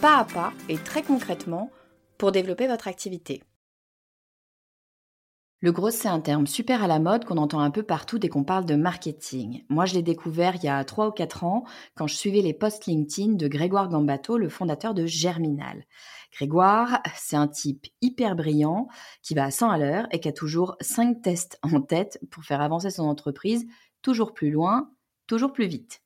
pas à pas et très concrètement pour développer votre activité. Le gros, c'est un terme super à la mode qu'on entend un peu partout dès qu'on parle de marketing. Moi, je l'ai découvert il y a 3 ou 4 ans quand je suivais les posts LinkedIn de Grégoire Gambato, le fondateur de Germinal. Grégoire, c'est un type hyper brillant qui va à 100 à l'heure et qui a toujours 5 tests en tête pour faire avancer son entreprise toujours plus loin, toujours plus vite.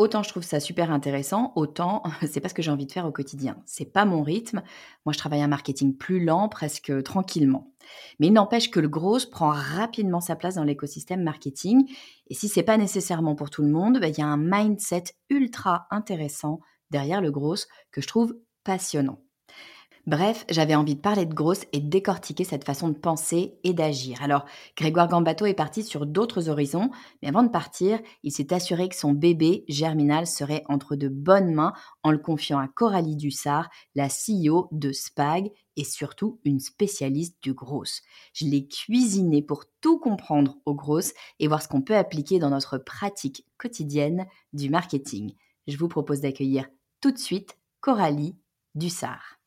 Autant je trouve ça super intéressant, autant c'est pas ce que j'ai envie de faire au quotidien. C'est pas mon rythme. Moi, je travaille un marketing plus lent, presque tranquillement. Mais il n'empêche que le gros prend rapidement sa place dans l'écosystème marketing. Et si c'est pas nécessairement pour tout le monde, bah, il y a un mindset ultra intéressant derrière le gros que je trouve passionnant. Bref, j'avais envie de parler de grosse et de décortiquer cette façon de penser et d'agir. Alors, Grégoire Gambato est parti sur d'autres horizons, mais avant de partir, il s'est assuré que son bébé germinal serait entre de bonnes mains en le confiant à Coralie Dussard, la CEO de Spag et surtout une spécialiste du gros. Je l'ai cuisiné pour tout comprendre au gros et voir ce qu'on peut appliquer dans notre pratique quotidienne du marketing. Je vous propose d'accueillir tout de suite Coralie Dussard.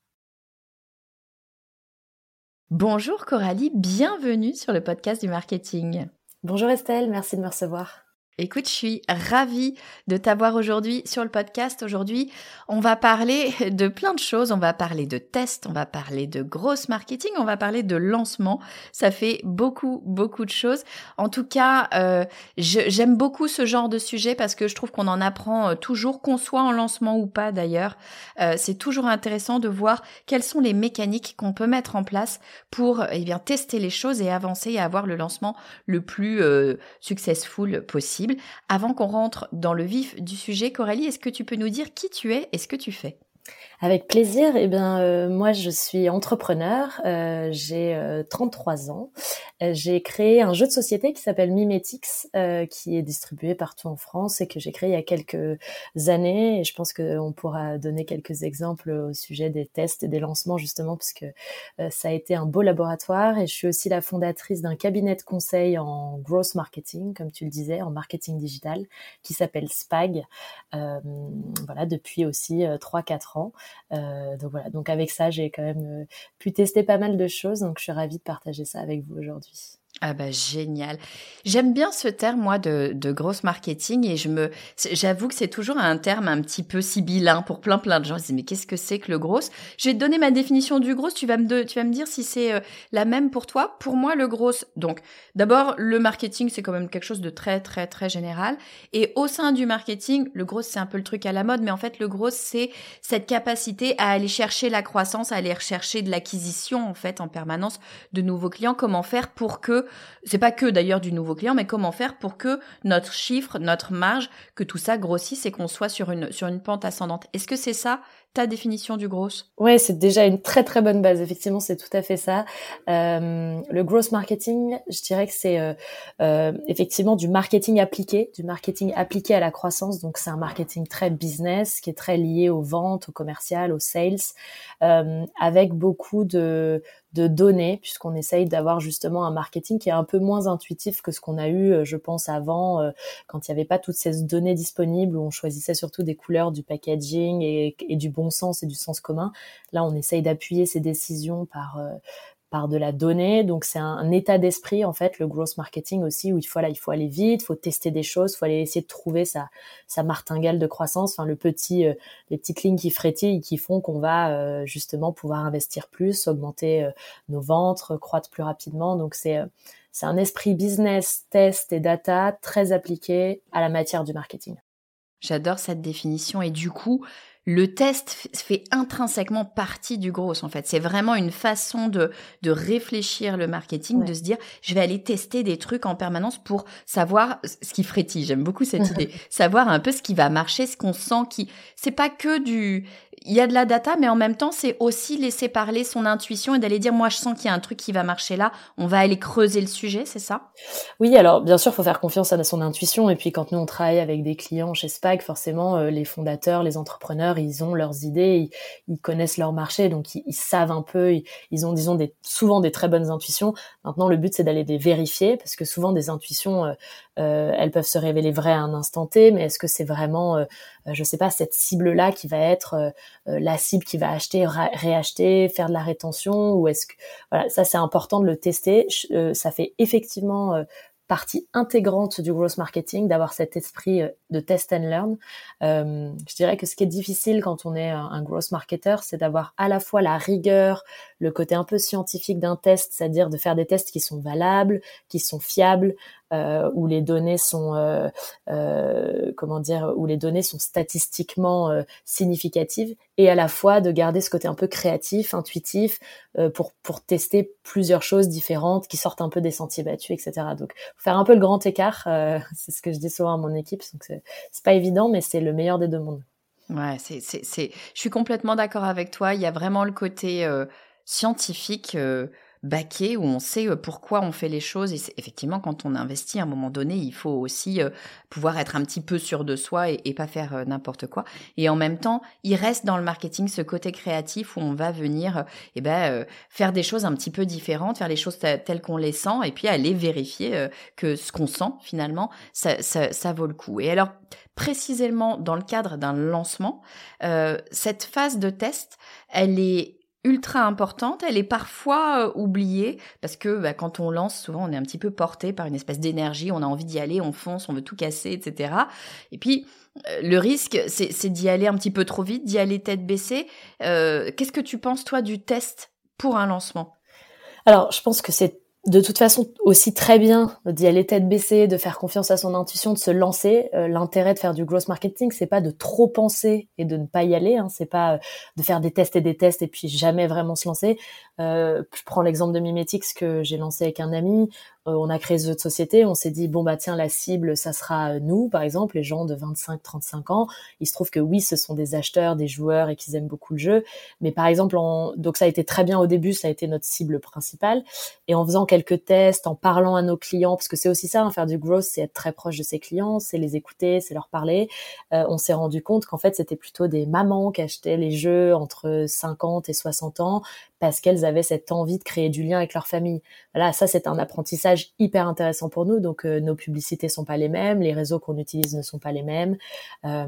Bonjour Coralie, bienvenue sur le podcast du marketing. Bonjour Estelle, merci de me recevoir. Écoute, je suis ravie de t'avoir aujourd'hui sur le podcast. Aujourd'hui, on va parler de plein de choses. On va parler de tests, on va parler de grosse marketing, on va parler de lancement. Ça fait beaucoup, beaucoup de choses. En tout cas, euh, j'aime beaucoup ce genre de sujet parce que je trouve qu'on en apprend euh, toujours, qu'on soit en lancement ou pas d'ailleurs. Euh, c'est toujours intéressant de voir quelles sont les mécaniques qu'on peut mettre en place pour eh bien tester les choses et avancer et avoir le lancement le plus successful possible. Avant qu'on rentre dans le vif du sujet, Coralie, est-ce que tu peux nous dire qui tu es et ce que tu fais? Avec plaisir. Eh bien, euh, moi, je suis entrepreneur. Euh, j'ai 33 euh, ans. j'ai créé un jeu de société qui s'appelle Mimetix, qui est distribué partout en France et que j'ai créé il y a quelques années. Et je pense qu'on pourra donner quelques exemples au sujet des tests et des lancements, justement, parce que ça a été un beau laboratoire. Et je suis aussi la fondatrice d'un cabinet de conseil en growth marketing, comme tu le disais, en marketing digital, qui s'appelle Spag. voilà, depuis aussi 3-4 ans. Euh, donc voilà, donc avec ça, j'ai quand même euh, pu tester pas mal de choses, donc je suis ravie de partager ça avec vous aujourd'hui. Ah bah génial. J'aime bien ce terme moi de, de grosse marketing et je me j'avoue que c'est toujours un terme un petit peu sibyllin pour plein plein de gens. Ils disent mais qu'est-ce que c'est que le gros Je vais te donner ma définition du gros, tu vas me tu vas me dire si c'est euh, la même pour toi. Pour moi le gros donc d'abord le marketing c'est quand même quelque chose de très très très général et au sein du marketing, le gros c'est un peu le truc à la mode mais en fait le gros c'est cette capacité à aller chercher la croissance, à aller rechercher de l'acquisition en fait en permanence de nouveaux clients, comment faire pour que c'est pas que d'ailleurs du nouveau client, mais comment faire pour que notre chiffre, notre marge, que tout ça grossisse et qu'on soit sur une, sur une pente ascendante. Est-ce que c'est ça ta définition du gros Ouais, c'est déjà une très très bonne base. Effectivement, c'est tout à fait ça. Euh, le gross marketing, je dirais que c'est euh, euh, effectivement du marketing appliqué, du marketing appliqué à la croissance. Donc, c'est un marketing très business qui est très lié aux ventes, au commercial, aux sales, avec beaucoup de de données, puisqu'on essaye d'avoir justement un marketing qui est un peu moins intuitif que ce qu'on a eu, je pense, avant, quand il n'y avait pas toutes ces données disponibles, où on choisissait surtout des couleurs, du packaging et, et du bon sens et du sens commun. Là, on essaye d'appuyer ces décisions par euh, par de la donnée. Donc c'est un, état d'esprit en fait, le growth marketing aussi où il faut là, il faut aller vite, il faut tester des choses, il faut aller essayer de trouver sa sa martingale de croissance, enfin le petit euh, les petites lignes qui frétillent qui font qu'on va euh, justement pouvoir investir plus, augmenter nos ventes, croître plus rapidement. Donc c'est c'est un esprit business, test et data très appliqué à la matière du marketing. J'adore cette définition et du coup, le test fait intrinsèquement partie du gros en fait. C'est vraiment une façon de, de réfléchir le marketing, de se dire je vais aller tester des trucs en permanence pour savoir ce qui frétille. J'aime beaucoup cette idée. Savoir un peu ce qui va marcher, ce qu'on sent qui c'est pas que du il y a de la data, mais en même temps, c'est aussi laisser parler son intuition et d'aller dire, moi, je sens qu'il y a un truc qui va marcher là. On va aller creuser le sujet, c'est ça? Oui, alors bien sûr, il faut faire confiance à son intuition. Et puis, quand nous on travaille avec des clients chez Spag, forcément, euh, les fondateurs, les entrepreneurs, ils ont leurs idées, ils, connaissent leur marché, donc ils, savent un peu. Ils, ont, disons, souvent des très bonnes intuitions. Maintenant, le but, c'est d'aller les vérifier, parce que souvent, des intuitions, euh, elles peuvent se révéler vraies à un instant T, mais est-ce que c'est vraiment, euh, euh, je sais pas, cette cible-là qui va être la cible qui va acheter, réacheter, faire de la rétention, ou est-ce que, voilà, ça c'est important de le tester. ça fait effectivement partie intégrante du growth marketing d'avoir cet esprit de test and learn. Euh, je dirais que ce qui est difficile quand on est un, un growth marketer, c'est d'avoir à la fois la rigueur, le côté un peu scientifique d'un test, c'est-à-dire de faire des tests qui sont valables, qui sont fiables, euh, où les données sont euh, euh, comment dire, où les données sont statistiquement significatives, et à la fois de garder ce côté un peu créatif, intuitif, pour pour tester plusieurs choses différentes qui sortent un peu des sentiers battus, etc. Donc faire un peu le grand écart, c'est ce que je dis souvent à mon équipe, donc c'est pas évident, mais c'est le meilleur des deux mondes. Ouais, c'est, c'est, c'est, je suis complètement d'accord avec toi. Il y a vraiment le côté scientifique euh, baqué où on sait euh, pourquoi on fait les choses. Et effectivement, quand on investit à un moment donné, il faut aussi euh, pouvoir être un petit peu sûr de soi et, et pas faire euh, n'importe quoi. Et en même temps, il reste dans le marketing ce côté créatif où on va venir eh ben, faire des choses un petit peu différentes, faire les choses telles qu'on les sent et puis aller vérifier que ce qu'on sent finalement, ça, ça, ça vaut le coup. Et alors, précisément dans le cadre d'un lancement, cette phase de test, elle est ultra importante, elle est parfois euh, oubliée parce que bah, quand on lance, souvent on est un petit peu porté par une espèce d'énergie, on a envie d'y aller, on fonce, on veut tout casser, etc. Et puis euh, le risque, c'est d'y aller un petit peu trop vite, d'y aller tête baissée. Euh, Qu'est-ce que tu penses toi du test pour un lancement? Alors, je pense que c'est de toute façon aussi très bien d'y aller tête baissée, de faire confiance à son intuition, de se lancer. Euh, l'intérêt de faire du growth marketing, c'est pas de trop penser et de ne pas y aller. Hein. C'est pas euh, de faire des tests et des tests et puis jamais vraiment se lancer. Euh, je prends l'exemple de Mimetics que j'ai lancé avec un ami. Euh, on a créé ce jeu de société, on s'est dit bon bah tiens la cible ça sera nous par exemple les gens de 25-35 ans. Il se trouve que oui ce sont des acheteurs, des joueurs et qu'ils aiment beaucoup le jeu, mais par exemple donc ça a été très bien au début, ça a été notre cible principale et en faisant quelques tests, en parlant à nos clients parce que c'est aussi ça hein, faire du growth, c'est être très proche de ses clients, c'est les écouter, c'est leur parler. Euh, on s'est rendu compte qu'en fait c'était plutôt des mamans qui achetaient les jeux entre 50 et 60 ans parce qu'elles avaient cette envie de créer du lien avec leur famille. Voilà, ça c'est un apprentissage hyper intéressant pour nous. Donc euh, nos publicités sont pas les mêmes, les réseaux qu'on utilise ne sont pas les mêmes. Euh,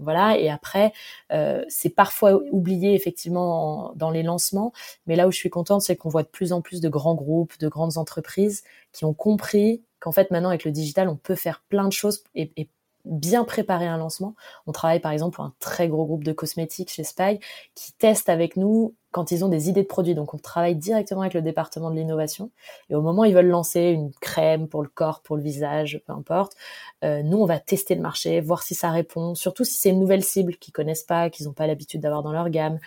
voilà. Et après, euh, c'est parfois oublié effectivement dans les lancements, mais là où je suis contente, c'est qu'on voit de plus en plus de grands groupes, de grandes entreprises qui ont compris qu'en fait maintenant avec le digital, on peut faire plein de choses bien préparer un lancement. On travaille par exemple pour un très gros groupe de cosmétiques chez Spy qui teste avec nous quand ils ont des idées de produits. Donc on travaille directement avec le département de l'innovation et au moment où ils veulent lancer une crème pour le corps, pour le visage, peu importe, euh, nous on va tester le marché, voir si ça répond, surtout si c'est une nouvelle cible qu'ils connaissent pas, qu'ils n'ont pas l'habitude d'avoir dans leur gamme.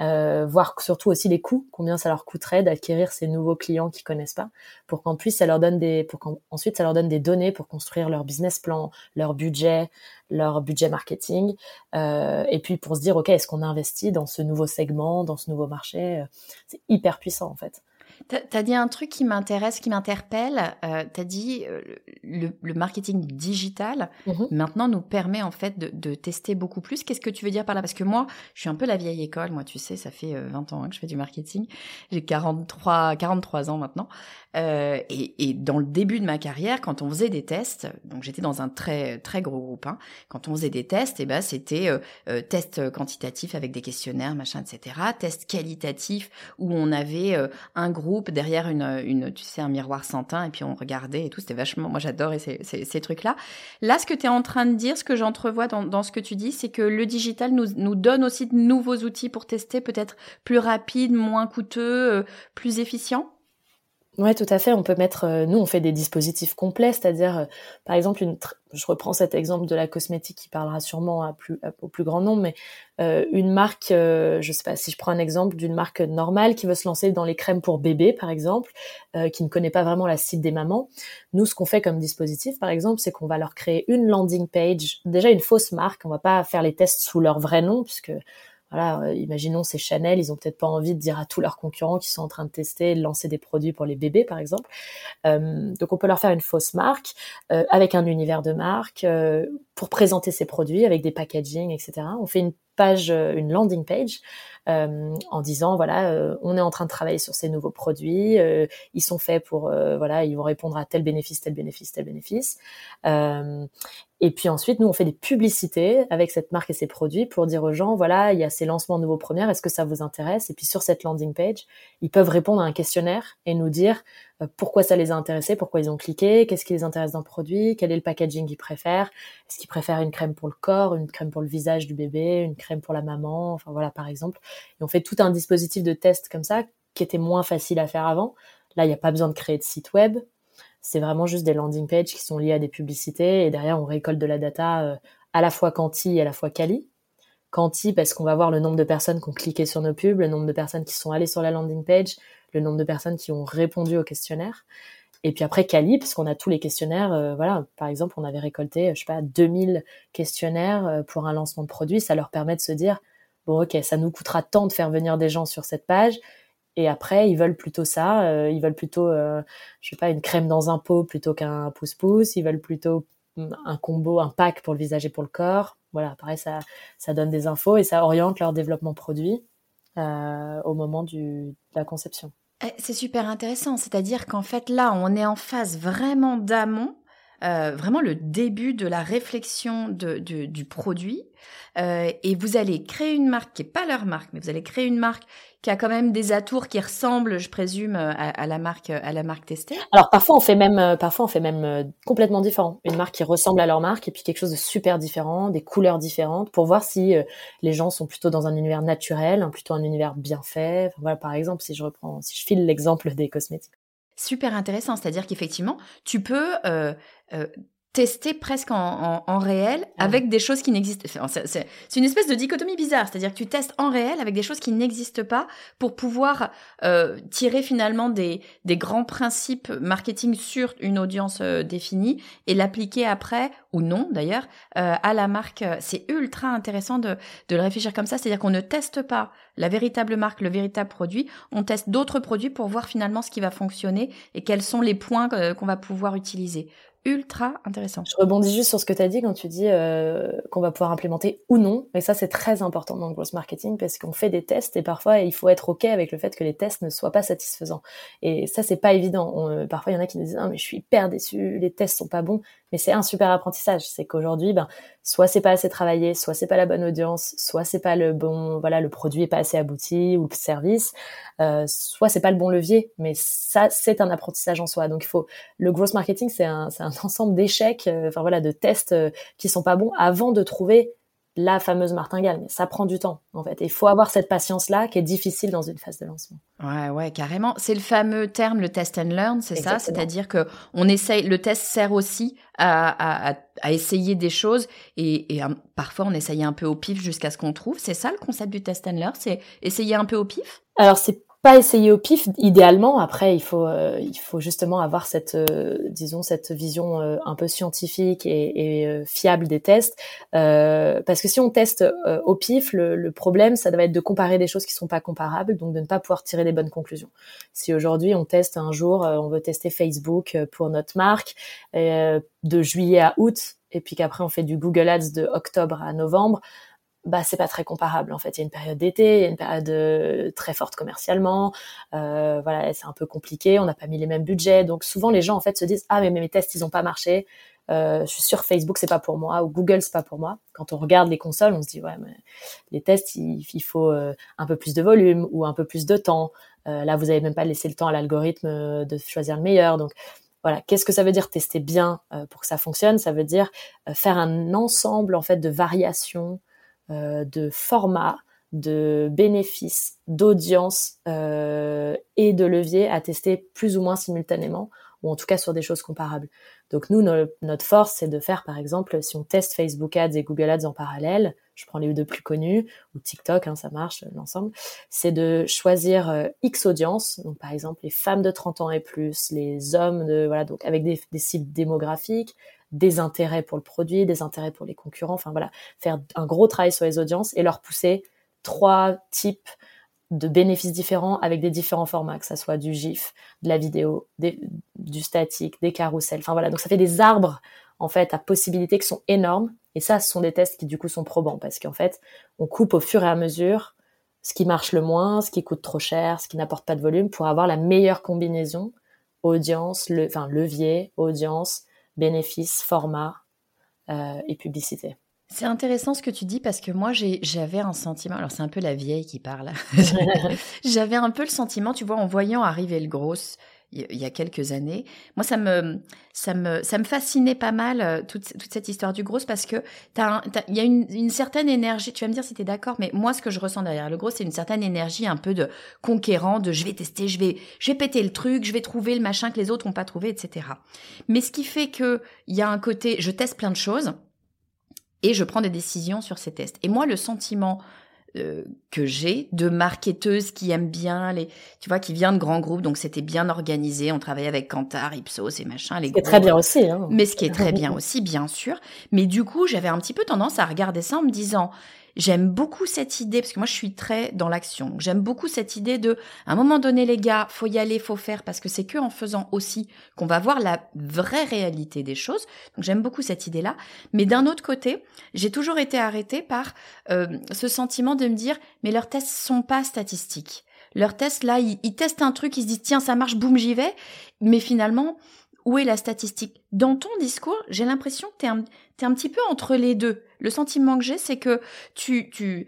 Euh, voir surtout aussi les coûts, combien ça leur coûterait d'acquérir ces nouveaux clients qu'ils connaissent pas, pour qu'en plus ça leur donne des, pour qu'ensuite ça leur donne des données pour construire leur business plan, leur budget, leur budget marketing, euh, et puis pour se dire ok est-ce qu'on investit dans ce nouveau segment, dans ce nouveau marché, euh, c'est hyper puissant en fait. Tu as dit un truc qui m'intéresse, qui m'interpelle. Euh, tu as dit euh, le, marketing digital mhm. maintenant nous permet en fait de, tester beaucoup plus. Qu'est-ce que tu veux dire par là? Parce que moi, je suis un peu la vieille école. Moi, tu sais, ça fait 20 euh, ans hein, que je fais du marketing. J'ai 43, 43 ans maintenant. Euh, et, et, dans le début de ma carrière, quand on faisait des tests, donc j'étais dans un très très gros groupe, hein, quand on faisait des tests, et eh ben c'était euh, euh test quantitatif avec des questionnaires, machin, etc. Test qualitatif où on avait euh, un groupe derrière une, une, tu sais, un miroir sans teint et puis on regardait et tout. C'était vachement, moi j'adorais ces, ces, ces trucs-là. Là, ce que tu es en train de dire, ce que j'entrevois dans, dans ce que tu dis, c'est que le digital nous, nous donne aussi de nouveaux outils pour tester, peut-être plus rapide, moins coûteux, plus efficient? Ouais, tout à fait. On peut mettre, euh, nous, on fait des dispositifs complets, c'est-à-dire, euh, par exemple, une, je reprends cet exemple de la cosmétique qui parlera sûrement à plus, au plus grand nombre, mais euh, une marque, je sais pas, si je prends un exemple d'une marque normale qui veut se lancer dans les crèmes pour bébé, par exemple, qui ne connaît pas vraiment la cible des mamans, nous, ce qu'on fait comme dispositif, par exemple, c'est qu'on va leur créer une landing page, déjà une fausse marque. On va pas faire les tests sous leur vrai nom, puisque voilà, euh, imaginons c'est Chanel, ils ont peut-être pas envie de dire à tous leurs concurrents qui sont en train de tester, de lancer des produits pour les bébés par exemple. Euh, donc on peut leur faire une fausse marque euh, avec un univers de marque pour présenter ces produits avec des packaging, etc. On fait une page, une landing page en disant voilà, on est en train de travailler sur ces nouveaux produits, ils sont faits pour voilà, ils vont répondre à tel bénéfice, tel bénéfice, tel bénéfice. Et puis ensuite, nous, on fait des publicités avec cette marque et ses produits pour dire aux gens, voilà, il y a ces lancements de nouveaux premières, est-ce que ça vous intéresse? Et puis sur cette landing page, ils peuvent répondre à un questionnaire et nous dire euh, pourquoi ça les a intéressés, pourquoi ils ont cliqué, qu'est-ce qui les intéresse dans le produit, quel est le packaging qu'ils préfèrent, est-ce qu'ils préfèrent une crème pour le corps, une crème pour le visage du bébé, une crème pour la maman, enfin voilà, par exemple. Et on fait tout un dispositif de test comme ça qui était moins facile à faire avant. Là, il n'y a pas besoin de créer de site web, c'est vraiment juste des landing pages qui sont liées à des publicités et derrière on récolte de la data euh, à la fois quanti et à la fois quali. Quanti parce qu'on va voir le nombre de personnes qui ont cliqué sur nos pubs, le nombre de personnes qui sont allées sur la landing page, le nombre de personnes qui ont répondu au questionnaire. Et puis après quali parce qu'on a tous les questionnaires. Euh, voilà, par exemple, on avait récolté, je sais pas, 2000 questionnaires euh, pour un lancement de produit. Ça leur permet de se dire bon ok, ça nous coûtera tant de faire venir des gens sur cette page et après, ils veulent plutôt ça. Euh, ils veulent plutôt, euh, je sais pas, une crème dans un pot plutôt qu'un pouce-pouce. Ils veulent plutôt mm, un combo, un pack pour le visage et pour le corps. Voilà, pareil, ça, ça donne des infos et ça oriente leur développement produit au moment du, de la conception. Eh, c'est super intéressant. C'est-à-dire qu'en fait, là, on est en phase vraiment d'amont. Euh, vraiment le début de la réflexion de, du produit euh, et vous allez créer une marque qui est pas leur marque mais vous allez créer une marque qui a quand même des atours qui ressemblent, je présume, à, la marque à la marque testée. Alors parfois on fait même euh, parfois on fait même euh, complètement différent. Une marque qui ressemble à leur marque et puis quelque chose de super différent, des couleurs différentes pour voir si euh, les gens sont plutôt dans un univers naturel, hein, plutôt un univers bien fait. voilà par exemple si je reprends si je file l'exemple des cosmétiques. Super intéressant, c'est-à-dire qu'effectivement, tu peux euh, tester presque en, en, réel avec des choses qui n'existent. C'est une espèce de dichotomie bizarre, c'est-à-dire que tu testes en réel avec des choses qui n'existent pas pour pouvoir euh, tirer finalement des, des grands principes marketing sur une audience euh, définie et l'appliquer après ou non d'ailleurs euh, à la marque. C'est ultra intéressant de, de le réfléchir comme ça, c'est-à-dire qu'on ne teste pas la véritable marque, le véritable produit, on teste d'autres produits pour voir finalement ce qui va fonctionner et quels sont les points qu'on va pouvoir utiliser ultra intéressant. Je rebondis juste sur ce que tu as dit quand tu dis euh, qu'on va pouvoir implémenter ou non. Mais ça, c'est très important dans le growth marketing parce qu'on fait des tests et parfois, il faut être OK avec le fait que les tests ne soient pas satisfaisants. Et ça, c'est pas évident. Euh, parfois, il y en a qui nous disent, ah, mais je suis hyper déçu, les tests sont pas bons. Mais c'est un super apprentissage. C'est qu'aujourd'hui, ben, soit c'est pas assez travaillé, soit c'est pas la bonne audience, soit c'est pas le bon, voilà, le produit est pas assez abouti ou le service, euh, soit c'est pas le bon levier. Mais ça, c'est un apprentissage en soi. Donc il faut, le growth marketing, c'est un, c'est un ensemble d'échecs, euh, enfin voilà, de tests euh, qui sont pas bons avant de trouver la fameuse martingale, mais ça prend du temps en fait. Il faut avoir cette patience-là qui est difficile dans une phase de lancement. Ouais, ouais, carrément. C'est le fameux terme, le test and learn, c'est ça? C'est-à-dire que on essaye, le test sert aussi à, à, à essayer des choses et, et parfois on essaye un peu au pif jusqu'à ce qu'on trouve. C'est ça le concept du test and learn, c'est essayer un peu au pif? Alors c'est pas essayer au pif idéalement. Après il faut euh, il faut justement avoir cette euh, disons cette vision euh, un peu scientifique et, et fiable des tests. Parce que si on teste au pif le, le, problème ça doit être de comparer des choses qui sont pas comparables donc de ne pas pouvoir tirer des bonnes conclusions. Si aujourd'hui on teste un jour on veut tester Facebook pour notre marque de juillet à août et puis qu'après on fait du Google Ads de octobre à novembre bah c'est pas très comparable en fait. Il y a une période d'été, il y a une période euh, très forte commercialement, euh, voilà, c'est un peu compliqué. On n'a pas mis les mêmes budgets, donc souvent les gens en fait se disent ah mais, mes tests ils ont pas marché. Euh, je suis sur Facebook c'est pas pour moi ou Google c'est pas pour moi. Quand on regarde les consoles, on se dit ouais mais les tests il, il faut euh, un peu plus de volume ou un peu plus de temps. Euh, là vous avez même pas laissé le temps à l'algorithme de choisir le meilleur, donc voilà, qu'est-ce que ça veut dire tester bien pour que ça fonctionne? Ça veut dire faire un ensemble en fait de variations euh, de format, de bénéfices, d'audience euh, et de leviers à tester plus ou moins simultanément, ou en tout cas sur des choses comparables. Donc nous, notre force, c'est de faire, par exemple, si on teste Facebook Ads et Google Ads en parallèle, je prends les deux plus connus, ou TikTok, hein, ça marche l'ensemble, c'est de choisir euh, X audience, donc par exemple les femmes de 30 ans et plus, les hommes de voilà, donc avec des, des cibles démographiques, des intérêts pour le produit, des intérêts pour les concurrents. Enfin voilà, faire un gros travail sur les audiences et leur pousser trois types de bénéfices différents avec des différents formats, que ça soit du GIF, de la vidéo, du statique, des carousels. Enfin voilà, donc ça fait des arbres en fait à possibilités qui sont énormes. Et ça, ce sont des tests qui du coup sont probants parce qu'en fait, on coupe au fur et à mesure ce qui marche le moins, ce qui coûte trop cher, ce qui n'apporte pas de volume pour avoir la meilleure combinaison audience, enfin levier, audience, bénéfices, format euh, et publicité. C'est intéressant ce que tu dis parce que moi j'avais un sentiment, alors c'est un peu la vieille qui parle, j'avais un peu le sentiment, tu vois, en voyant arriver le gros, il y a quelques années. Moi, ça me, ça me, ça me fascinait pas mal euh, toute, toute cette histoire du gros parce que il y a une, une, certaine énergie. Tu vas me dire si t'es d'accord, mais moi, ce que je ressens derrière le gros, c'est une certaine énergie un peu de conquérant, de je vais tester, je vais, je vais péter le truc, je vais trouver le machin que les autres n'ont pas trouvé, etc. Mais ce qui fait que il y a un côté, je teste plein de choses et je prends des décisions sur ces tests. Et moi, le sentiment euh, que j'ai de marketeuses qui aiment bien les tu vois qui vient de grands groupes. Donc c'était bien organisé. On travaillait avec Kantar Ipsos et machin les très bien aussi hein. mais ce qui est très bien aussi bien sûr. Mais du coup j'avais un petit peu tendance à regarder ça en me disant J'aime beaucoup cette idée parce que moi je suis très dans l'action. J'aime beaucoup cette idée de à un moment donné les gars, faut y aller, faut faire parce que c'est que en faisant aussi qu'on va voir la vraie réalité des choses. Donc j'aime beaucoup cette idée-là, mais d'un autre côté, j'ai toujours été arrêtée par euh, ce sentiment de me dire mais leurs tests sont pas statistiques. Leurs tests là, ils, ils testent un truc, ils se disent tiens ça marche, boum j'y vais, mais finalement où est la statistique? Dans ton discours, j'ai l'impression que tu es, es, un petit peu entre les deux. Le sentiment que j'ai, c'est que tu, tu,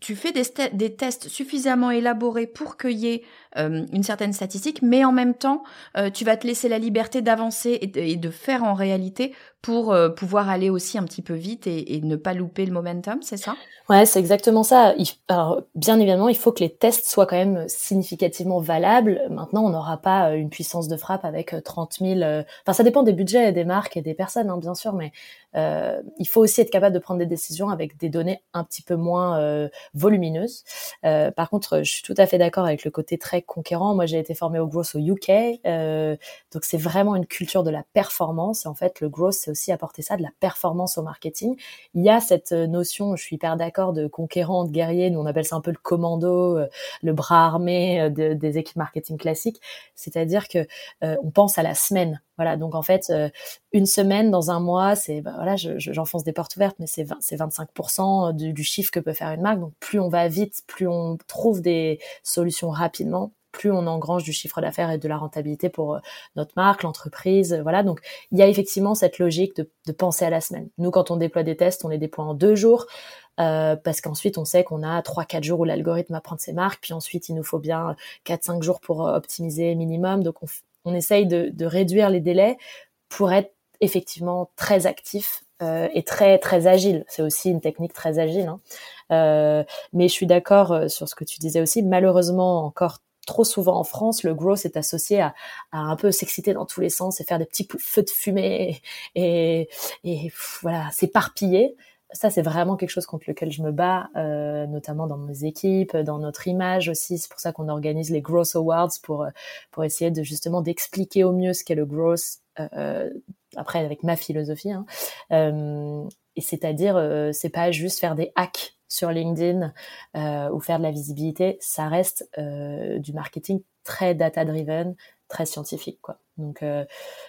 tu fais des, des, tests suffisamment élaborés pour qu'il y ait euh, une certaine statistique, mais en même temps, euh, tu vas te laisser la liberté d'avancer et, de faire en réalité pour euh, pouvoir aller aussi un petit peu vite et, ne pas louper le momentum, c'est ça? Ouais, c'est exactement ça. alors, bien évidemment, il faut que les tests soient quand même significativement valables. Maintenant, on n'aura pas une puissance de frappe avec 30 000. Enfin, ça dépend des budgets, des marques et des personnes, hein, bien sûr, mais il faut aussi être capable de prendre des décisions avec des données un petit peu moins volumineuses. Par contre, je suis tout à fait d'accord avec le côté très conquérant. Moi, j'ai été formée au growth au UK, euh, donc c'est vraiment une culture de la performance. En fait, le growth, c'est aussi apporter ça, de la performance au marketing. Il y a cette notion, je suis hyper d'accord, de conquérant, de guerrier. Nous, on appelle ça un peu le commando, le bras armé des équipes marketing classiques. C'est-à-dire que on pense à la semaine. Voilà, donc en fait, une semaine dans un mois, c'est bah, voilà, j'enfonce des portes ouvertes, mais c'est c'est 25% du, du, chiffre que peut faire une marque. Donc plus on va vite, plus on trouve des solutions rapidement, plus on engrange du chiffre d'affaires et de la rentabilité pour euh, notre marque, l'entreprise. Voilà, donc il y a effectivement cette logique de, penser à la semaine. Nous, quand on déploie des tests, on les déploie en deux jours. Euh, parce qu'ensuite on sait qu'on a trois quatre jours où l'algorithme va prendre ses marques, puis ensuite il nous faut bien quatre cinq jours pour euh, optimiser minimum. Donc on, on essaye de, de réduire les délais pour être effectivement très actif euh, et très très agile. C'est aussi une technique très agile. Hein. Euh, mais je suis d'accord euh, sur ce que tu disais aussi. Malheureusement, encore trop souvent en France, le growth est associé à, à un peu s'exciter dans tous les sens et faire des petits feux de fumée et, et, voilà, s'éparpiller. Ça, c'est vraiment quelque chose contre lequel je me bats, euh, notamment dans mes équipes, dans notre image aussi. C'est pour ça qu'on organise les Growth Awards pour pour essayer de justement d'expliquer au mieux ce qu'est le growth. Euh, après, avec ma philosophie, hein. euh, et c'est-à-dire, euh, c'est pas juste faire des hacks sur LinkedIn euh, ou faire de la visibilité, ça reste euh, du marketing très data-driven, très scientifique, quoi. Donc, euh,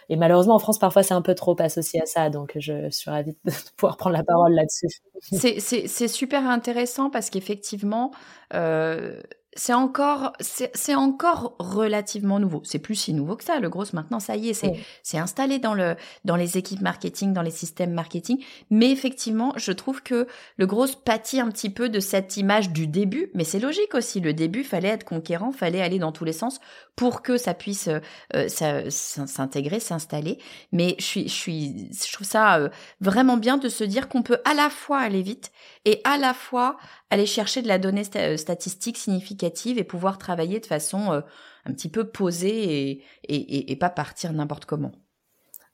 et malheureusement en France parfois c'est un peu trop associé à ça, donc je suis ravie de pouvoir prendre la parole là-dessus. C'est super intéressant parce qu'effectivement, euh, c'est encore, c'est encore relativement nouveau. C'est plus si nouveau que ça. Le gros maintenant, ça y est, c'est c'est installé dans le dans les équipes marketing, dans les systèmes marketing. Mais effectivement, je trouve que le gros pâtit un petit peu de cette image du début. Mais c'est logique aussi. Le début, fallait être conquérant, fallait aller dans tous les sens pour que ça puisse euh, s'intégrer, s'installer. Mais je suis, je suis, je trouve ça euh, vraiment bien de se dire qu'on peut à la fois aller vite et à la fois aller chercher de la donnée euh, statistique significative et pouvoir travailler de façon euh, un petit peu posée et, et, et pas partir n'importe comment.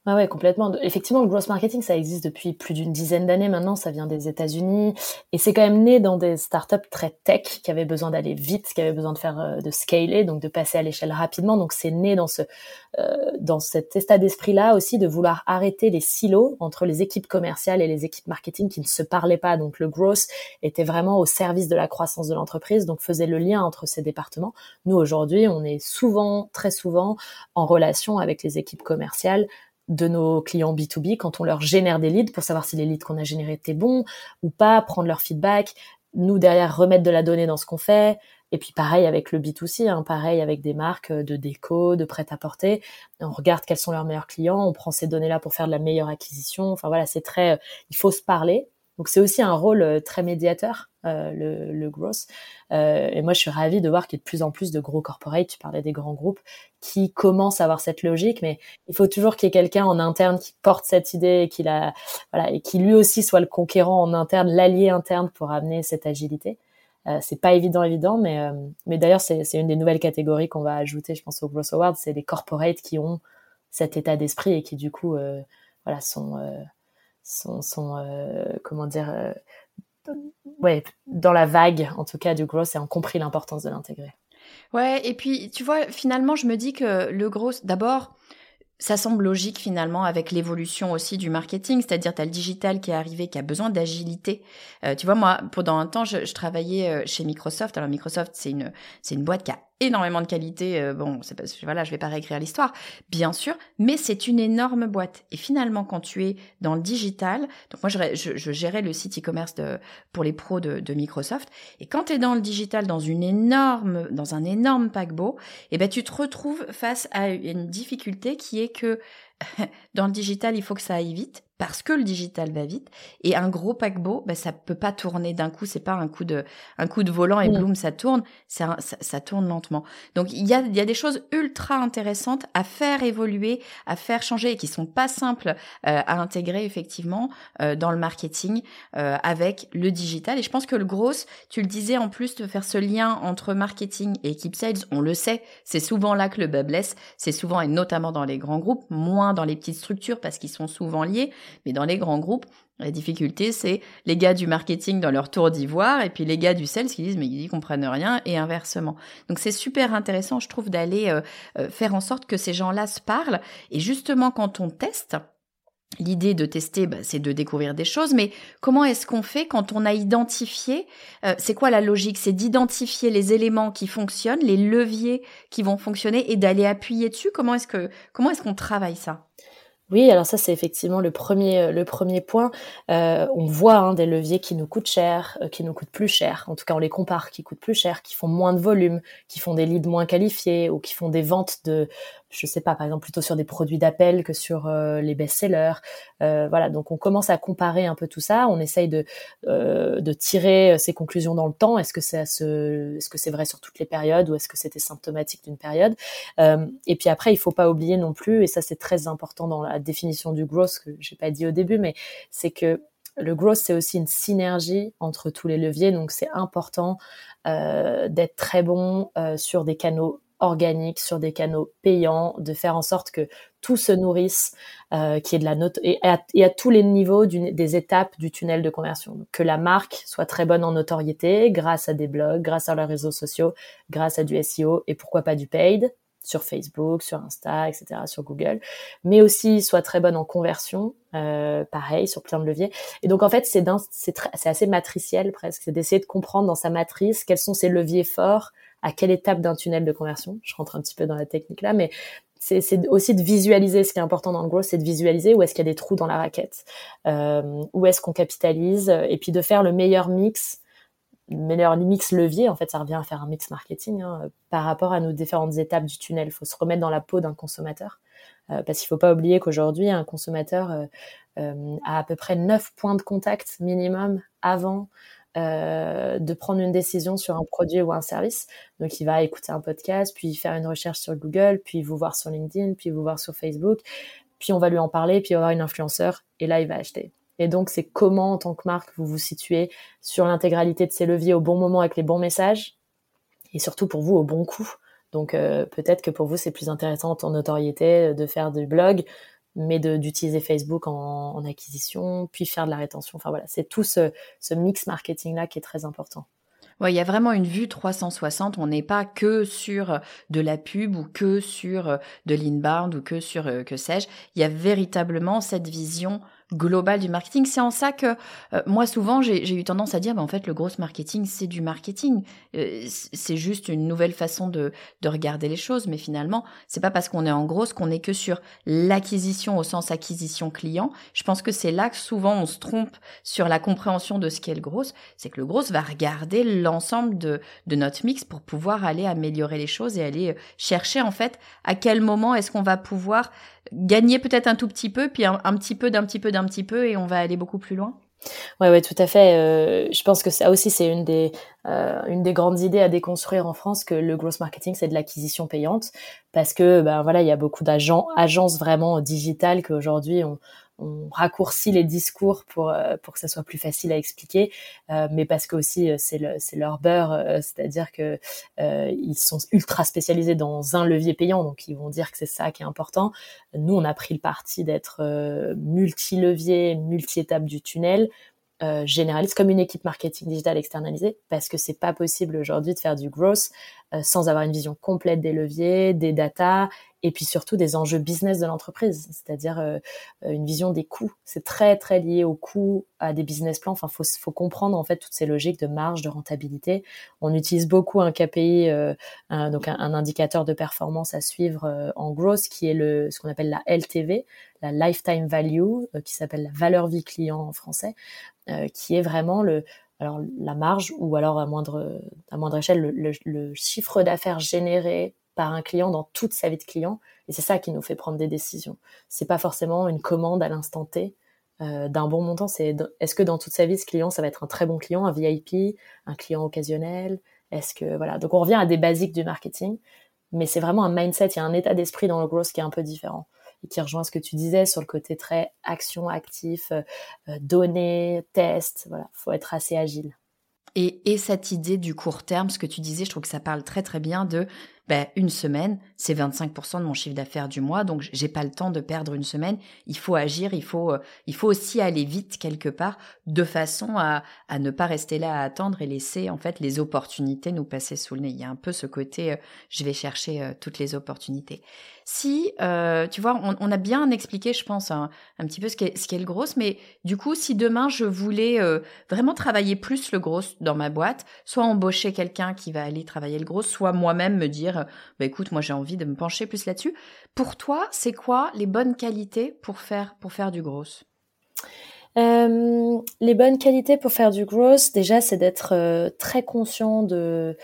Ah ouais, complètement. Effectivement, le growth marketing, ça existe depuis plus d'une dizaine d'années maintenant. Ça vient des États-Unis et c'est quand même né dans des startups très tech qui avaient besoin d'aller vite, qui avaient besoin de faire euh, de scaler, donc de passer à l'échelle rapidement. Donc c'est né dans ce euh, dans cet état d'esprit-là aussi de vouloir arrêter les silos entre les équipes commerciales et les équipes marketing qui ne se parlaient pas. Donc le growth était vraiment au service de la croissance de l'entreprise, donc faisait le lien entre ces départements. Nous aujourd'hui, on est souvent, très souvent, en relation avec les équipes commerciales de nos clients B2B quand on leur génère des leads pour savoir si les leads qu'on a générés étaient bons ou pas, prendre leur feedback, nous derrière remettre de la donnée dans ce qu'on fait. Et puis pareil avec le B2C, hein, pareil avec des marques de déco, de prêt-à-porter. On regarde quels sont leurs meilleurs clients, on prend ces données-là pour faire de la meilleure acquisition. Enfin voilà, c'est très, il faut se parler. Donc c'est aussi un rôle euh, très médiateur, euh, le, le growth. Euh, et moi, je suis ravie de voir qu'il y a de plus en plus de gros corporates, tu parlais des grands groupes, qui commencent à avoir cette logique, mais il faut toujours qu'il y ait quelqu'un en interne qui porte cette idée et qui la, voilà, et qui lui aussi soit le conquérant en interne, l'allié interne pour amener cette agilité. Euh, c'est pas évident, évident, mais, euh, mais d'ailleurs, c'est, une des nouvelles catégories qu'on va ajouter, je pense, au Growth Award, c'est les corporates qui ont cet état d'esprit et qui, du coup, euh, voilà, sont, euh, sont, sont comment dire, ouais, dans la vague, en tout cas, du growth et ont compris l'importance de l'intégrer. Ouais, et puis, tu vois, finalement, je me dis que le growth, d'abord, ça semble logique finalement avec l'évolution aussi du marketing, c'est-à-dire tu as le digital qui est arrivé, qui a besoin d'agilité. Euh, tu vois, moi, pendant un temps, je, travaillais euh, chez Microsoft. Alors Microsoft, c'est une, c'est une boîte qui a énormément de qualité. Euh, bon, c'est voilà, je vais pas réécrire l'histoire, bien sûr, mais c'est une énorme boîte. Et finalement, quand tu es dans le digital, donc moi, je, je, gérais le site e-commerce pour les pros de, Microsoft. Et quand tu es dans le digital, dans une énorme, dans un énorme paquebot, eh ben, tu te retrouves face à une difficulté qui est que dans le digital, il faut que ça aille vite parce que le digital va vite. Et un gros paquebot ben ça peut pas tourner d'un coup c'est pas un coup de un coup de volant et mmh. boum ça tourne. Ça, ça, tourne lentement. Donc il y a il y a des choses ultra intéressantes à faire évoluer à faire changer et qui sont pas simples euh, à intégrer effectivement euh, dans le marketing euh, avec le digital. Et je pense que le gros tu le disais en plus de faire ce lien entre marketing et équipe sales on le sait c'est souvent là que le bug blesse. C'est souvent et notamment dans les grands groupes moins dans les petites structures parce qu'ils sont souvent liés mais dans les grands groupes, la difficulté, c'est les gars du marketing dans leur tour d'ivoire et puis les gars du sales qui disent mais ils comprennent rien et inversement. Donc c'est super intéressant, je trouve, d'aller euh, euh, faire en sorte que ces gens-là se parlent. Et justement, quand on teste, L'idée de tester, bah, c'est de découvrir des choses, mais comment est-ce qu'on fait quand on a identifié euh, C'est quoi la logique? C'est d'identifier les éléments qui fonctionnent, les leviers qui vont fonctionner et d'aller appuyer dessus? Comment est-ce que comment est-ce qu'on travaille ça? Oui, alors ça c'est effectivement le premier euh, le premier point. Euh, on voit hein, des leviers qui nous coûtent cher, euh, qui nous coûtent plus cher. En tout cas, on les compare, qui coûtent plus cher, qui font moins de volume, qui font des leads moins qualifiés ou qui font des ventes de je sais pas, par exemple plutôt sur des produits d'appel que sur euh, les best-sellers. Euh, voilà, donc on commence à comparer un peu tout ça. On essaye de euh, tirer ces conclusions dans le temps. Est-ce que c'est ce, est-ce que vrai sur toutes les périodes ou est-ce que c'était symptomatique d'une période? Et puis après, il faut pas oublier non plus, et ça c'est très important dans la définition du growth que j'ai pas dit au début, mais c'est que le growth, c'est aussi une synergie entre tous les leviers. Donc, c'est important d'être très bon sur des canaux organiques, sur des canaux payants, de faire en sorte que tout se nourrisse, euh, qui est de la note et à, tous les niveaux des étapes du tunnel de conversion. que la marque soit très bonne en notoriété grâce à des blogs, grâce à leurs réseaux sociaux, grâce à du SEO et pourquoi pas du paid sur Facebook, sur Insta, etc., sur Google, mais aussi soit très bonne en conversion, euh, pareil sur plein de leviers. Et donc en fait c'est assez matriciel presque, c'est d'essayer de comprendre dans sa matrice quels sont ses leviers forts, à quelle étape d'un tunnel de conversion. Je rentre un petit peu dans la technique là, mais c'est aussi de visualiser. Ce qui est important dans le growth, c'est de visualiser où est-ce qu'il y a des trous dans la raquette, euh, où est-ce qu'on capitalise, et puis de faire le meilleur mix meilleur mix levier, en fait, ça revient à faire un mix marketing hein, par rapport à nos différentes étapes du tunnel. Il faut se remettre dans la peau d'un consommateur. Euh, parce qu'il faut pas oublier qu'aujourd'hui, un consommateur euh, a à peu près 9 points de contact minimum avant de prendre une décision sur un produit ou un service. Donc, il va écouter un podcast, puis faire une recherche sur Google, puis vous voir sur LinkedIn, puis vous voir sur Facebook, puis on va lui en parler, puis avoir une influenceur, et là, il va acheter. Et donc, c'est comment, en tant que marque, vous vous situez sur l'intégralité de ces leviers au bon moment avec les bons messages et surtout pour vous au bon coup. Donc, euh, peut-être que pour vous, c'est plus intéressant en notoriété de faire du blog, mais d'utiliser Facebook en, acquisition, puis faire de la rétention. Enfin voilà, c'est tout ce, mix marketing-là qui est très important. Ouais, il y a vraiment une vue 360. On n'est pas que sur de la pub ou que sur de l'inbound ou que sur euh, que sais-je. Il y a véritablement cette vision global du marketing. C'est en ça que euh, moi souvent j'ai eu tendance à dire bah, en fait le gros marketing c'est du marketing. Euh, c'est juste une nouvelle façon de, de regarder les choses, mais finalement c'est pas parce qu'on est en grosse qu'on est que sur l'acquisition au sens acquisition client. Je pense que c'est là que souvent on se trompe sur la compréhension de ce qu'est le gros. C'est que le gros va regarder l'ensemble de, de notre mix pour pouvoir aller améliorer les choses et aller euh, chercher en fait à quel moment est-ce qu'on va pouvoir gagner peut-être un tout petit peu, puis un, petit peu d'un petit peu d'un petit peu, et on va aller beaucoup plus loin. Ouais, ouais, tout à fait. Euh, je pense que ça aussi, c'est une des euh, une des grandes idées à déconstruire en France que le growth marketing, c'est de l'acquisition payante, parce que ben voilà, il y a beaucoup d'agents, agences vraiment digitales qu'aujourd'hui on on raccourcit les discours pour euh, pour que ça soit plus facile à expliquer, euh, mais parce que aussi euh, c'est le, c'est leur beurre, c'est-à-dire que ils sont ultra spécialisés dans un levier payant, donc ils vont dire que c'est ça qui est important. Nous, on a pris le parti d'être multi-levier, multi-étape du tunnel. Généraliste comme une équipe marketing digital externalisée parce que c'est pas possible aujourd'hui de faire du growth sans avoir une vision complète des leviers, des data et puis surtout des enjeux business de l'entreprise, c'est-à-dire euh, une vision des coûts. C'est très très lié aux coûts, à des business plans. Enfin, faut faut comprendre en fait toutes ces logiques de marge, de rentabilité. On utilise beaucoup un KPI, euh, un, donc un, indicateur de performance à suivre euh, en growth, qui est le ce qu'on appelle la LTV, la lifetime value, qui s'appelle la valeur vie client en français, qui est vraiment le alors la marge ou alors à moindre à moindre échelle le, le chiffre d'affaires généré par un client dans toute sa vie de client. Et c'est ça qui nous fait prendre des décisions. C'est pas forcément une commande à l'instant T euh, d'un bon montant. C'est est-ce que dans toute sa vie, ce client, ça va être un très bon client, un VIP, un client occasionnel? Est-ce que voilà. Donc on revient à des basiques du marketing, mais c'est vraiment un mindset. Il y a un état d'esprit dans le growth qui est un peu différent et qui rejoint ce que tu disais sur le côté très action actif, euh, euh données, test. Voilà, faut être assez agile. Et, et cette idée du court terme, ce que tu disais, je trouve que ça parle très très bien de ben, une semaine, c'est 25% de mon chiffre d'affaires du mois, donc j'ai pas le temps de perdre une semaine. Il faut agir, il faut, euh, il faut aussi aller vite quelque part, de façon à, à ne pas rester là à attendre et laisser en fait les opportunités nous passer sous le nez. Il y a un peu ce côté, euh, je vais chercher euh, toutes les opportunités. Si, tu vois, on, a bien expliqué, je pense, un, petit peu ce qu'est, ce qu'est le gros, mais du coup, si demain je voulais vraiment travailler plus le gros dans ma boîte, soit embaucher quelqu'un qui va aller travailler le gros, soit moi-même me dire bah écoute, moi j'ai envie de me pencher plus là-dessus. Pour toi, c'est quoi les bonnes qualités pour faire, pour faire du gros? Euh, les bonnes qualités pour faire du growth, déjà, c'est d'être euh, très conscient de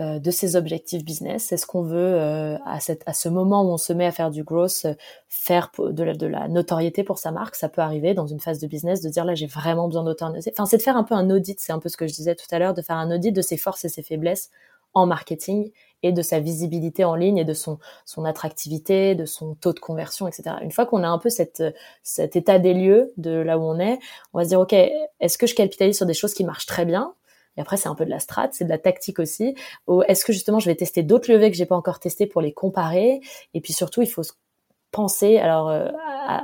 euh, de ses objectifs business. Est-ce qu'on veut, euh, à, cette, à ce moment où on se met à faire du growth, faire de la, de la notoriété pour sa marque Ça peut arriver dans une phase de business de dire là, j'ai vraiment besoin d'autoriser. Enfin, c'est de faire un peu un audit, c'est un peu ce que je disais tout à l'heure, de faire un audit de ses forces et ses faiblesses en marketing et de sa visibilité en ligne et de son, son attractivité, de son taux de conversion, etc. Une fois qu'on a un peu cette, cet état des lieux de là où on est, on va se dire, OK, est-ce que je capitalise sur des choses qui marchent très bien? Et après, c'est un peu de la strat, c'est de la tactique aussi. Est-ce que justement, je vais tester d'autres leviers que j'ai pas encore testés pour les comparer? Et puis surtout, il faut penser, alors euh,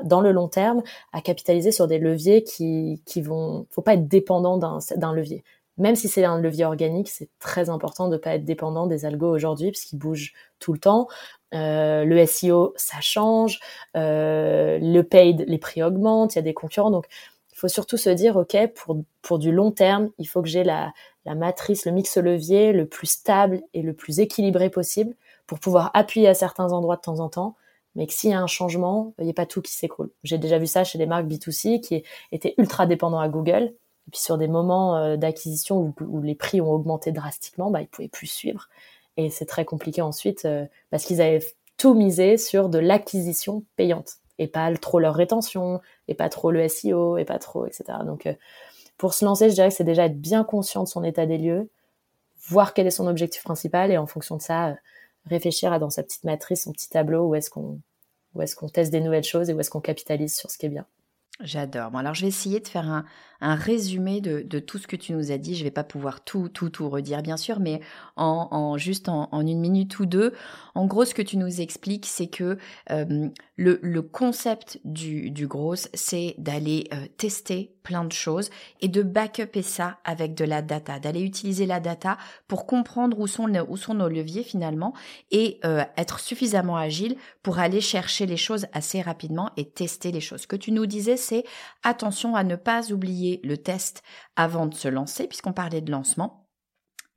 dans le long terme, à capitaliser sur des leviers qui, qui vont. Faut pas être dépendant d'un levier. Même si c'est un levier organique, c'est très important de pas être dépendant des algos aujourd'hui, parce qu'ils bougent tout le temps. Euh, le SEO, ça change. Euh, le paid, les prix augmentent. Il y a des concurrents, donc il faut surtout se dire, OK, pour, pour du long terme, il faut que j'ai la, la matrice, le mix levier le plus stable et le plus équilibré possible pour pouvoir appuyer à certains endroits de temps en temps, mais que s'il y a un changement, il n'y a pas tout qui s'écroule. J'ai déjà vu ça chez des marques B2C qui étaient ultra dépendants à Google, et puis sur des moments euh, d'acquisition où, les prix ont augmenté drastiquement, bah, ils pouvaient plus suivre. Et c'est très compliqué ensuite euh, parce qu'ils avaient tout misé sur de l'acquisition payante et pas trop leur rétention, et pas trop le SEO, et pas trop, etc. Donc, euh, pour se lancer, je dirais que c'est déjà être bien conscient de son état des lieux, voir quel est son objectif principal, et en fonction de ça, réfléchir à dans sa petite matrice, son petit tableau, où est-ce qu'on où est-ce qu'on teste des nouvelles choses et où est-ce qu'on capitalise sur ce qui est bien. J'adore. Bon, alors je vais essayer de faire un, un résumé de, de, tout ce que tu nous as dit. Je vais pas pouvoir tout, tout, tout redire, bien sûr, mais en, en juste en, en, une minute ou deux. En gros, ce que tu nous expliques, c'est que euh, le, le, concept du, du gros, c'est d'aller euh, tester plein de choses et de backuper ça avec de la data, d'aller utiliser la data pour comprendre où sont, où sont nos leviers finalement et euh, être suffisamment agile pour aller chercher les choses assez rapidement et tester les choses. Ce que tu nous disais, c'est attention à ne pas oublier le test avant de se lancer, puisqu'on parlait de lancement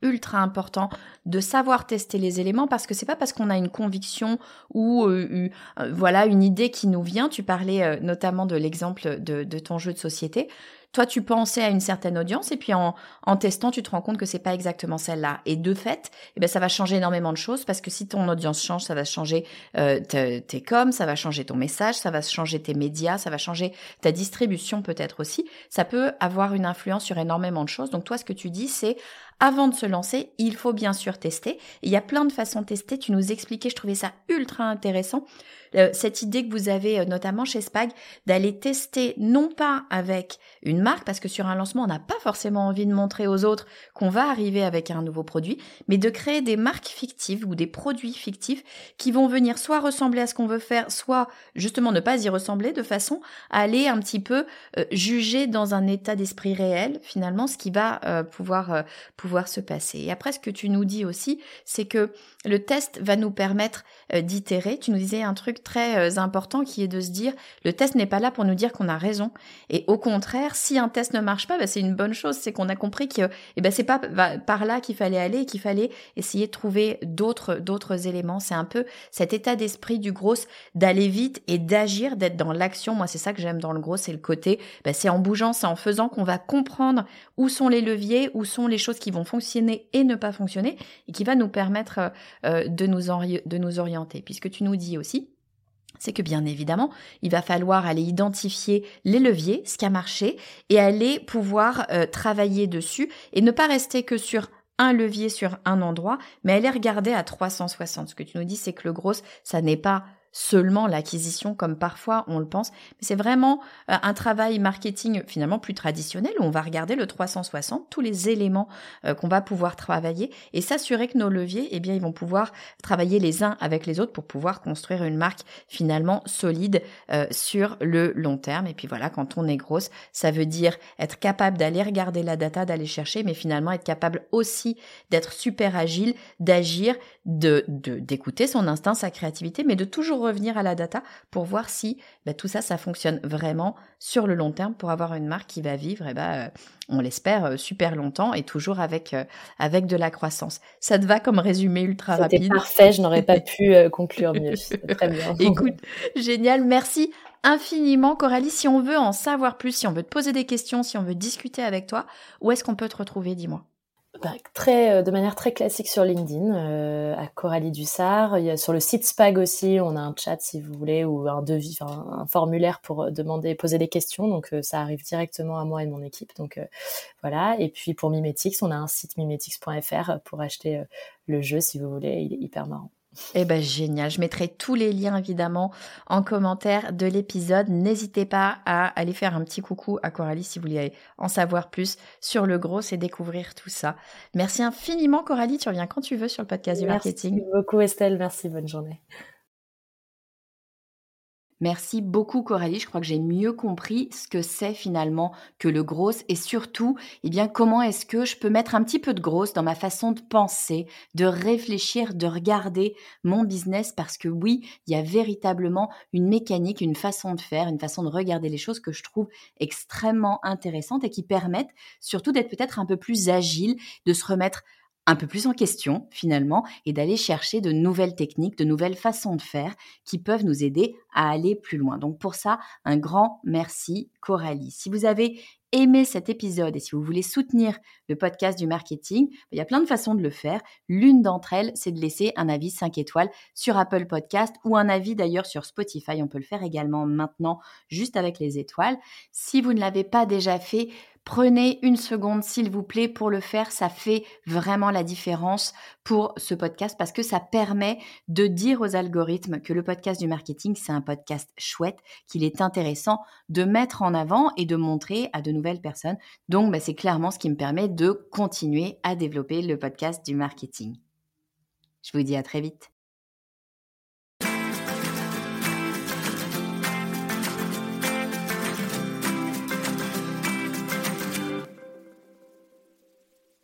ultra important de savoir tester les éléments parce que c'est pas parce qu'on a une conviction ou euh, euh, voilà une idée qui nous vient. Tu parlais euh, notamment de l'exemple de, de, ton jeu de société. Toi, tu pensais à une certaine audience et puis en, en testant, tu te rends compte que c'est pas exactement celle-là. Et de fait, eh ben, ça va changer énormément de choses parce que si ton audience change, ça va changer euh, tes coms, ça va changer ton message, ça va changer tes médias, ça va changer ta distribution peut-être aussi. Ça peut avoir une influence sur énormément de choses. Donc toi, ce que tu dis, c'est avant de se lancer, il faut bien sûr tester. il y a plein de façons de tester. Tu nous expliquais, je trouvais ça ultra intéressant. Euh, cette idée que vous avez euh, notamment chez Spag d'aller tester non pas avec une marque parce que sur un lancement on n'a pas forcément envie de montrer aux autres qu'on va arriver avec un nouveau produit, mais de créer des marques fictives ou des produits fictifs qui vont venir soit ressembler à ce qu'on veut faire, soit justement ne pas y ressembler de façon à aller un petit peu euh, juger dans un état d'esprit réel finalement ce qui va pouvoir pouvoir se passer. Et après ce que tu nous dis aussi, c'est que le test va nous permettre d'itérer. Tu nous disais un truc très euh, important qui est de se dire le test n'est pas là pour nous dire qu'on a raison et au contraire si un test ne marche pas bah, c'est une bonne chose c'est qu'on a compris que eh ben c'est pas par là qu'il fallait aller et qu'il fallait essayer de trouver d'autres d'autres éléments c'est un peu cet état d'esprit du gros d'aller vite et d'agir d'être dans l'action moi c'est ça que j'aime dans le gros c'est le côté bah, c'est en bougeant c'est en faisant qu'on va comprendre où sont les leviers où sont les choses qui vont fonctionner et ne pas fonctionner et qui va nous permettre euh, de nous de nous orienter puisque tu nous dis aussi c'est que bien évidemment, il va falloir aller identifier les leviers, ce qui a marché, et aller pouvoir euh, travailler dessus et ne pas rester que sur un levier sur un endroit, mais aller regarder à 360. Ce que tu nous dis, c'est que le gros, ça n'est pas seulement l'acquisition comme parfois on le pense, mais c'est vraiment euh, un travail marketing finalement plus traditionnel où on va regarder le 360, tous les éléments euh, qu'on va pouvoir travailler et s'assurer que nos leviers, eh bien, ils vont pouvoir travailler les uns avec les autres pour pouvoir construire une marque finalement solide euh, sur le long terme. Et puis voilà, quand on est grosse, ça veut dire être capable d'aller regarder la data, d'aller chercher, mais finalement être capable aussi d'être super agile, d'agir, de d'écouter son instinct, sa créativité, mais de toujours revenir à la data pour voir si bah, tout ça, ça fonctionne vraiment sur le long terme pour avoir une marque qui va vivre, et bah, euh, on l'espère, euh, super longtemps et toujours avec, euh, avec de la croissance. Ça te va comme résumé ultra rapide? C'était parfait, je n'aurais pas pu conclure mieux. Très bien. Écoute, génial, merci infiniment Coralie. Si on veut en savoir plus, si on veut te poser des questions, si on veut discuter avec toi, où est-ce qu'on peut te retrouver, dis-moi? Bah, très, de manière très classique sur LinkedIn, à Coralie Dussard. Il y a sur le site Spag aussi, on a un chat si vous voulez, ou un devis, un, formulaire pour demander, poser des questions. Donc ça arrive directement à moi et mon équipe. Donc voilà. Et puis pour Mimetix, on a un site mimetix.fr pour acheter le jeu si vous voulez. Il est hyper marrant. Eh ben génial, je mettrai tous les liens évidemment en commentaire de l'épisode. N'hésitez pas à aller faire un petit coucou à Coralie si vous voulez en savoir plus sur le gros et découvrir tout ça. Merci infiniment Coralie, tu reviens quand tu veux sur le podcast du marketing. Merci beaucoup Estelle, merci, bonne journée. Merci beaucoup Coralie, je crois que j'ai mieux compris ce que c'est finalement que le gros et surtout, eh bien comment est-ce que je peux mettre un petit peu de gros dans ma façon de penser, de réfléchir, de regarder mon business? Parce que oui, il y a véritablement une mécanique, une façon de faire, une façon de regarder les choses que je trouve extrêmement intéressante et qui permettent surtout d'être peut-être un peu plus agile, de se remettre un peu plus en question finalement et d'aller chercher de nouvelles techniques, de nouvelles façons de faire qui peuvent nous aider à aller plus loin. Donc pour ça, un grand merci Coralie. Si vous avez aimé cet épisode et si vous voulez soutenir le podcast du marketing, il y a plein de façons de le faire. L'une d'entre elles, c'est de laisser un avis 5 étoiles sur Apple Podcast ou un avis d'ailleurs sur Spotify. On peut le faire également maintenant juste avec les étoiles. Si vous ne l'avez pas déjà fait, Prenez une seconde, s'il vous plaît, pour le faire. Ça fait vraiment la différence pour ce podcast parce que ça permet de dire aux algorithmes que le podcast du marketing, c'est un podcast chouette, qu'il est intéressant de mettre en avant et de montrer à de nouvelles personnes. Donc, bah, c'est clairement ce qui me permet de continuer à développer le podcast du marketing. Je vous dis à très vite.